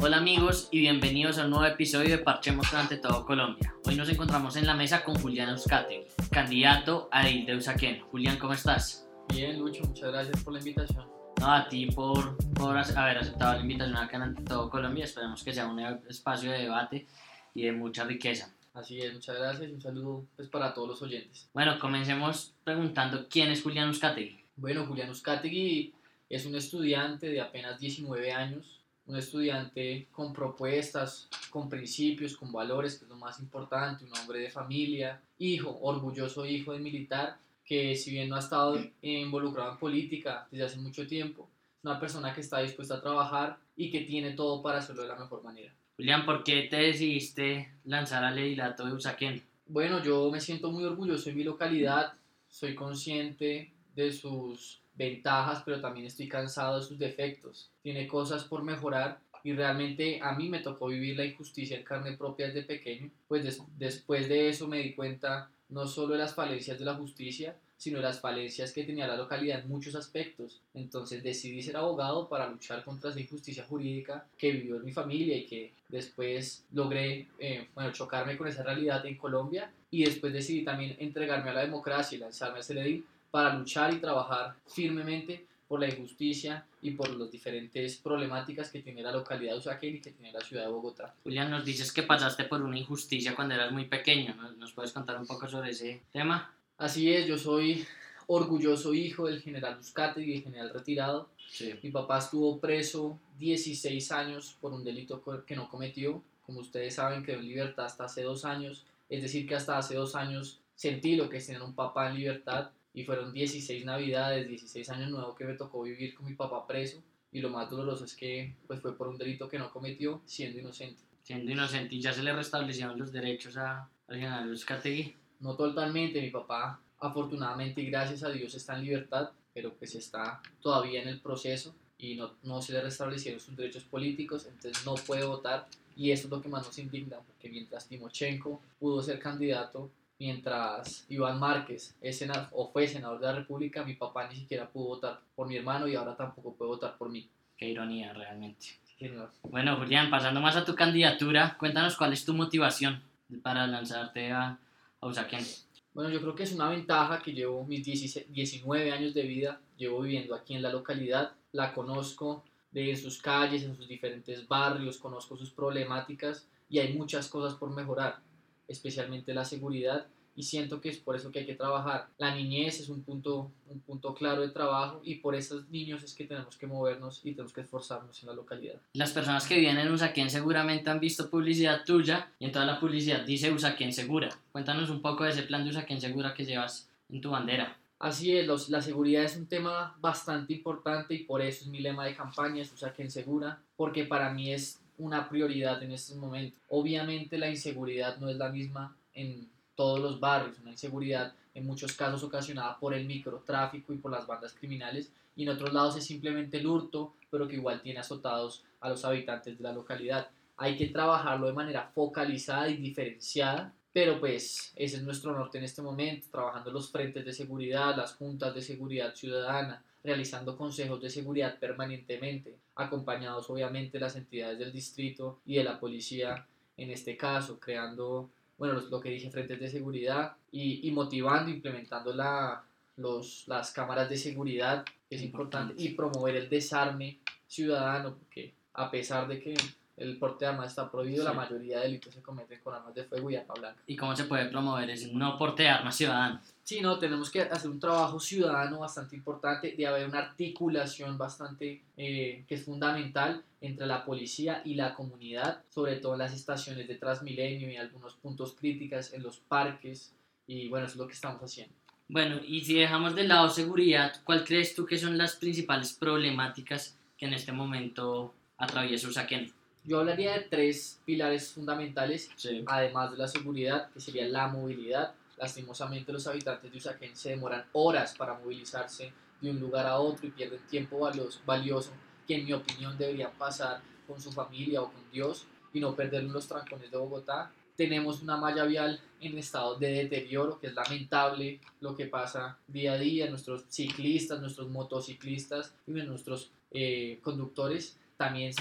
Hola amigos y bienvenidos a un nuevo episodio de Parchemos ante todo Colombia. Hoy nos encontramos en la mesa con Julián Euskate, candidato a edil de Usaquén. Julián, ¿cómo estás? Bien, Lucho, muchas gracias por la invitación. No, a ti por, por haber aceptado la invitación acá en Ante todo Colombia. Esperemos que sea un espacio de debate y de mucha riqueza. Así es, muchas gracias y un saludo pues, para todos los oyentes. Bueno, comencemos preguntando quién es Julián Euskate. Bueno, Julián Uzcategui es un estudiante de apenas 19 años, un estudiante con propuestas, con principios, con valores, que es lo más importante, un hombre de familia, hijo, orgulloso hijo de militar, que si bien no ha estado involucrado en política desde hace mucho tiempo, es una persona que está dispuesta a trabajar y que tiene todo para hacerlo de la mejor manera. Julián, ¿por qué te decidiste lanzar al edilato de Usaquén? Bueno, yo me siento muy orgulloso de mi localidad, soy consciente de sus ventajas, pero también estoy cansado de sus defectos. Tiene cosas por mejorar y realmente a mí me tocó vivir la injusticia en carne propia desde pequeño. Pues después de eso me di cuenta no solo de las falencias de la justicia, sino de las falencias que tenía la localidad en muchos aspectos. Entonces decidí ser abogado para luchar contra esa injusticia jurídica que vivió en mi familia y que después logré eh, bueno, chocarme con esa realidad en Colombia y después decidí también entregarme a la democracia y lanzarme a ser edil para luchar y trabajar firmemente por la injusticia y por las diferentes problemáticas que tiene la localidad de Usaquén y que tiene la ciudad de Bogotá. Julián, nos dices que pasaste por una injusticia cuando eras muy pequeño. ¿Nos puedes contar un poco sobre ese tema? Así es, yo soy orgulloso hijo del general Buscate y del general retirado. Mi papá estuvo preso 16 años por un delito que no cometió. Como ustedes saben, quedó en libertad hasta hace dos años. Es decir, que hasta hace dos años sentí lo que es tener un papá en libertad y fueron 16 navidades, 16 años nuevos que me tocó vivir con mi papá preso y lo más doloroso es que pues fue por un delito que no cometió siendo inocente. Siendo inocente y ya se le restablecieron los derechos a, al general Uzcategui. No totalmente, mi papá afortunadamente y gracias a Dios está en libertad, pero pues está todavía en el proceso y no, no se le restablecieron sus derechos políticos, entonces no puede votar y eso es lo que más nos indigna, porque mientras Timochenko pudo ser candidato mientras Iván Márquez es senador, o fue senador de la República, mi papá ni siquiera pudo votar por mi hermano y ahora tampoco puede votar por mí. Qué ironía realmente. bueno, Julián, pasando más a tu candidatura, cuéntanos cuál es tu motivación para lanzarte a, a Usaquén. Bueno, yo creo que es una ventaja que llevo mis 19 años de vida, llevo viviendo aquí en la localidad, la conozco de sus calles, en sus diferentes barrios, conozco sus problemáticas y hay muchas cosas por mejorar especialmente la seguridad y siento que es por eso que hay que trabajar. La niñez es un punto, un punto claro de trabajo y por esos niños es que tenemos que movernos y tenemos que esforzarnos en la localidad. Las personas que vienen en Usaquén seguramente han visto publicidad tuya y en toda la publicidad dice Usaquén Segura. Cuéntanos un poco de ese plan de Usaquén Segura que llevas en tu bandera. Así es, los, la seguridad es un tema bastante importante y por eso es mi lema de campaña, es Usaquén Segura, porque para mí es una prioridad en estos momentos. Obviamente la inseguridad no es la misma en todos los barrios, una inseguridad en muchos casos ocasionada por el microtráfico y por las bandas criminales y en otros lados es simplemente el hurto, pero que igual tiene azotados a los habitantes de la localidad. Hay que trabajarlo de manera focalizada y diferenciada, pero pues ese es nuestro norte en este momento, trabajando los frentes de seguridad, las juntas de seguridad ciudadana, realizando consejos de seguridad permanentemente, acompañados obviamente de las entidades del distrito y de la policía en este caso, creando, bueno, lo que dije, frentes de seguridad y, y motivando, implementando la, los, las cámaras de seguridad, que es importante, y promover el desarme ciudadano, porque a pesar de que el porte de armas está prohibido, la mayoría de delitos se cometen con armas de fuego y arma blanca. ¿Y cómo se puede promover ese no porte de armas ciudadano? Sí, no, tenemos que hacer un trabajo ciudadano bastante importante, de haber una articulación bastante eh, que es fundamental entre la policía y la comunidad, sobre todo en las estaciones de Transmilenio y algunos puntos críticos en los parques, y bueno, eso es lo que estamos haciendo. Bueno, y si dejamos de lado seguridad, ¿cuál crees tú que son las principales problemáticas que en este momento atraviesa Usaquén? Yo hablaría de tres pilares fundamentales, además de la seguridad, que sería la movilidad. Lastimosamente los habitantes de Usaquén se demoran horas para movilizarse de un lugar a otro y pierden tiempo valioso, que en mi opinión deberían pasar con su familia o con Dios y no perder los trancones de Bogotá. Tenemos una malla vial en estado de deterioro, que es lamentable lo que pasa día a día. Nuestros ciclistas, nuestros motociclistas y nuestros eh, conductores también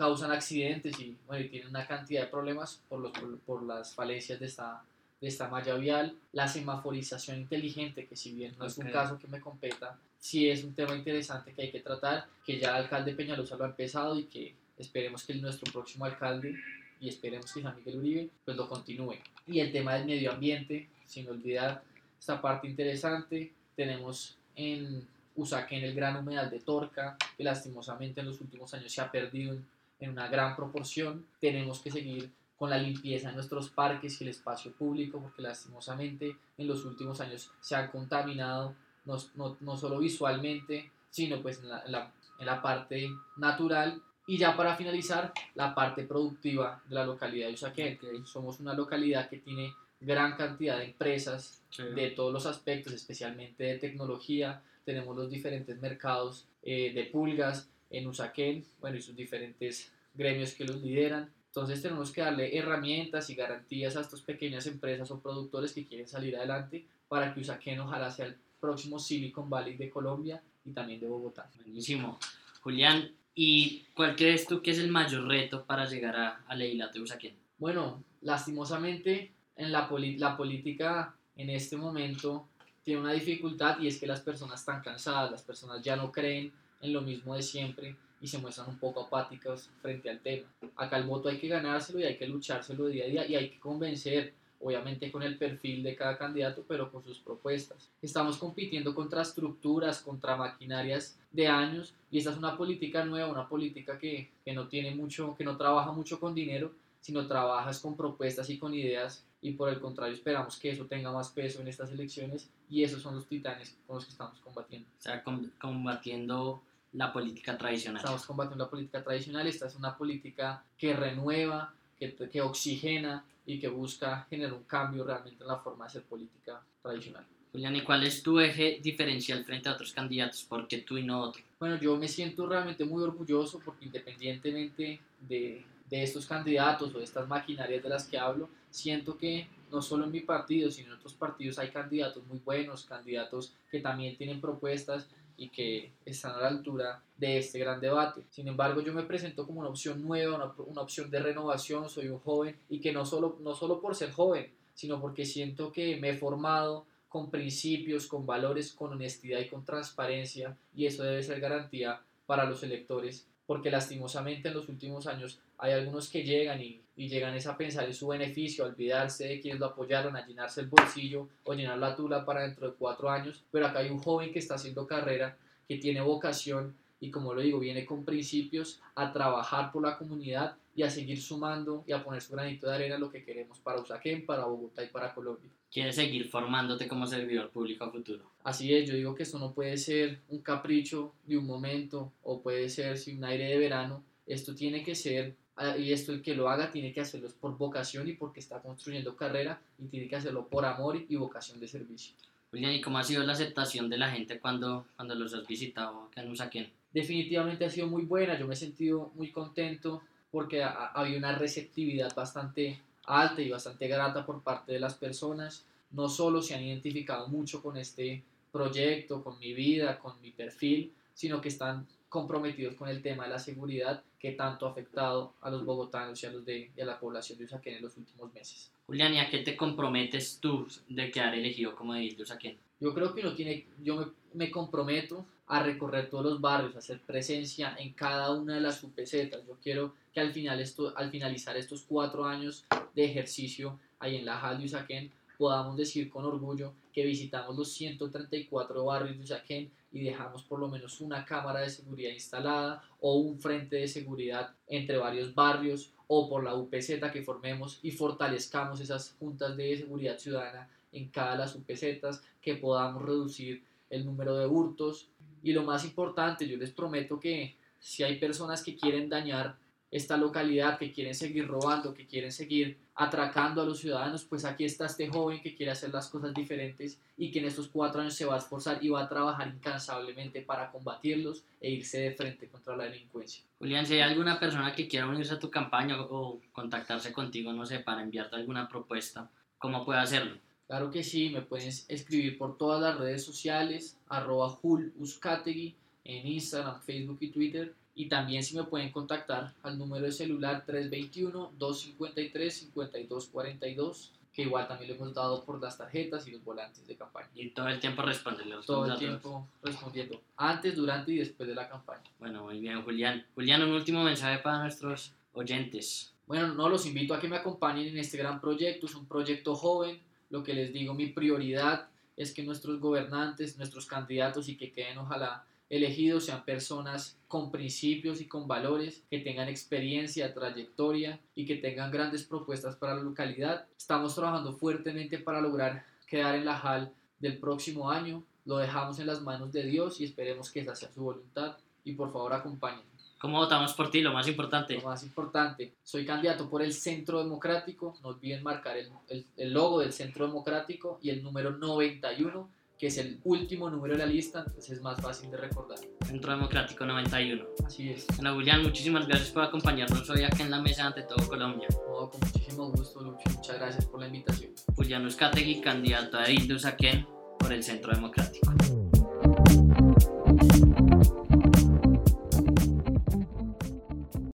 causan accidentes y, bueno, tienen una cantidad de problemas por, los, por, por las falencias de esta, de esta malla vial, la semaforización inteligente, que si bien no es un caso que me competa, sí es un tema interesante que hay que tratar, que ya el alcalde Peñalosa lo ha empezado y que esperemos que nuestro próximo alcalde, y esperemos que San Miguel Uribe, pues lo continúe. Y el tema del medio ambiente, sin olvidar esta parte interesante, tenemos en Usaquén el gran humedal de Torca, que lastimosamente en los últimos años se ha perdido en, una gran proporción. Tenemos que seguir con la limpieza de nuestros parques y el espacio público, porque lastimosamente en los últimos años se han contaminado no, no, no solo visualmente, sino pues en la, en la- en la parte natural. Y ya para finalizar, la parte productiva de la localidad de Usaquén. Somos una localidad que tiene gran cantidad de empresas de todos los aspectos, especialmente de tecnología. Tenemos los diferentes mercados eh, de pulgas en Usaquén, bueno, y sus diferentes gremios que los lideran. Entonces tenemos que darle herramientas y garantías a estas pequeñas empresas o productores que quieren salir adelante para que Usaquén ojalá sea el próximo Silicon Valley de Colombia y también de Bogotá. Buenísimo. Julián, ¿y cuál crees tú que es el mayor reto para llegar a, a Leila de Usaquén? Bueno, lastimosamente en la, la política en este momento tiene una dificultad y es que las personas están cansadas, las personas ya no creen en lo mismo de siempre y se muestran un poco apáticas frente al tema. Acá el voto hay que ganárselo y hay que luchárselo día a día y hay que convencer, obviamente con el perfil de cada candidato, pero con sus propuestas. Estamos compitiendo contra estructuras, contra maquinarias de años y esta es una política nueva, una política que, que no tiene mucho, que no trabaja mucho con dinero, sino trabajas con propuestas y con ideas y por el contrario esperamos que eso tenga más peso en estas elecciones y esos son los titanes con los que estamos combatiendo. O sea, com- combatiendo la política tradicional. Estamos combatiendo la política tradicional, esta es una política que renueva, que, que oxigena y que busca generar un cambio realmente en la forma de hacer política tradicional. Julián, ¿y cuál es tu eje diferencial frente a otros candidatos? ¿Por qué tú y no otro? Bueno, yo me siento realmente muy orgulloso porque independientemente de, de estos candidatos o de estas maquinarias de las que hablo, siento que no solo en mi partido, sino en otros partidos hay candidatos muy buenos, candidatos que también tienen propuestas y que están a la altura de este gran debate. Sin embargo, yo me presento como una opción nueva, una, una opción de renovación, soy un joven y que no solo, no solo por ser joven, sino porque siento que me he formado con principios, con valores, con honestidad y con transparencia y eso debe ser garantía para los electores porque lastimosamente en los últimos años hay algunos que llegan y, llegan es a pensar en su beneficio, a olvidarse de quienes lo apoyaron, a llenarse el bolsillo o llenar la tula para dentro de cuatro años, pero acá hay un joven que está haciendo carrera, que tiene vocación y como lo digo, viene con principios a trabajar por la comunidad y a seguir sumando y a poner su granito de arena lo que queremos para Usaquén, para Bogotá y para Colombia. ¿Quieres seguir formándote como servidor público a futuro? Así es, yo digo que esto no puede ser un capricho de un momento o puede ser si un aire de verano. Esto tiene que ser, ah, y esto el que lo haga tiene que hacerlo por vocación y porque está construyendo carrera y tiene que hacerlo por amor y vocación de servicio. Julián, ¿y cómo ha sido la aceptación de la gente cuando, cuando los has visitado acá en Usaquén? Definitivamente ha sido muy buena, yo me he sentido muy contento porque ha- ha- había una receptividad bastante alta y bastante grata por parte de las personas. No solo se han identificado mucho con este proyecto, con mi vida, con mi perfil, sino que están comprometidos con el tema de la seguridad que tanto ha afectado a los bogotanos y a, los de, y a la población de Usaquén en los últimos meses. Julián, ¿y a qué te comprometes tú de quedar elegido como edil de Usaquén? Yo creo que uno tiene, yo me, me comprometo a recorrer todos los barrios, a hacer presencia en cada una de las UPZ. Yo quiero que al, final esto, al finalizar estos cuatro años de ejercicio ahí en la JAL de Usaquén, podamos decir con orgullo que visitamos los 134 barrios de Usaquén y dejamos por lo menos una cámara de seguridad instalada o un frente de seguridad entre varios barrios o por la UPZ que formemos y fortalezcamos esas juntas de seguridad ciudadana en cada de las UPZs, que podamos reducir el número de hurtos. Y lo más importante, yo les prometo que si hay personas que quieren dañar esta localidad, que quieren seguir robando, que quieren seguir atracando a los ciudadanos, pues aquí está este joven que quiere hacer las cosas diferentes y que en estos cuatro años se va a esforzar y va a trabajar incansablemente para combatirlos e irse de frente contra la delincuencia. Julián, si hay alguna persona que quiera unirse a tu campaña o contactarse contigo, no sé, para enviarte alguna propuesta, ¿cómo puede hacerlo? Claro que sí, me pueden escribir por todas las redes sociales, arroba Jul Uzcategui, en Instagram, Facebook y Twitter. Y también si me pueden contactar al número de celular 321-253-5242, que igual también le hemos dado por las tarjetas y los volantes de campaña. Y todo el tiempo responde. Todo el tiempo respondiendo, antes, durante y después de la campaña. Bueno, muy bien, Julián. Julián, un último mensaje para nuestros oyentes. Bueno, no, los invito a que me acompañen en este gran proyecto. Es un proyecto joven. Lo que les digo, mi prioridad es que nuestros gobernantes, nuestros candidatos y que queden ojalá elegidos sean personas con principios y con valores, que tengan experiencia, trayectoria y que tengan grandes propuestas para la localidad. Estamos trabajando fuertemente para lograr quedar en la HAL del próximo año. Lo dejamos en las manos de Dios y esperemos que esa sea su voluntad. Y por favor acompañen. ¿Cómo votamos por ti? Lo más importante. Lo más importante. Soy candidato por el Centro Democrático. No olviden marcar el, el, el logo del Centro Democrático y el número 91 que es el último número de la lista, entonces es más fácil de recordar. Centro Democrático 91. Así es. Bueno, Julián, muchísimas gracias por acompañarnos hoy aquí en la mesa ante todo Colombia. No, con muchísimo gusto, Lucho. Muchas gracias por la invitación. Julián Uzcategui, candidato a Usaquén por el Centro Democrático.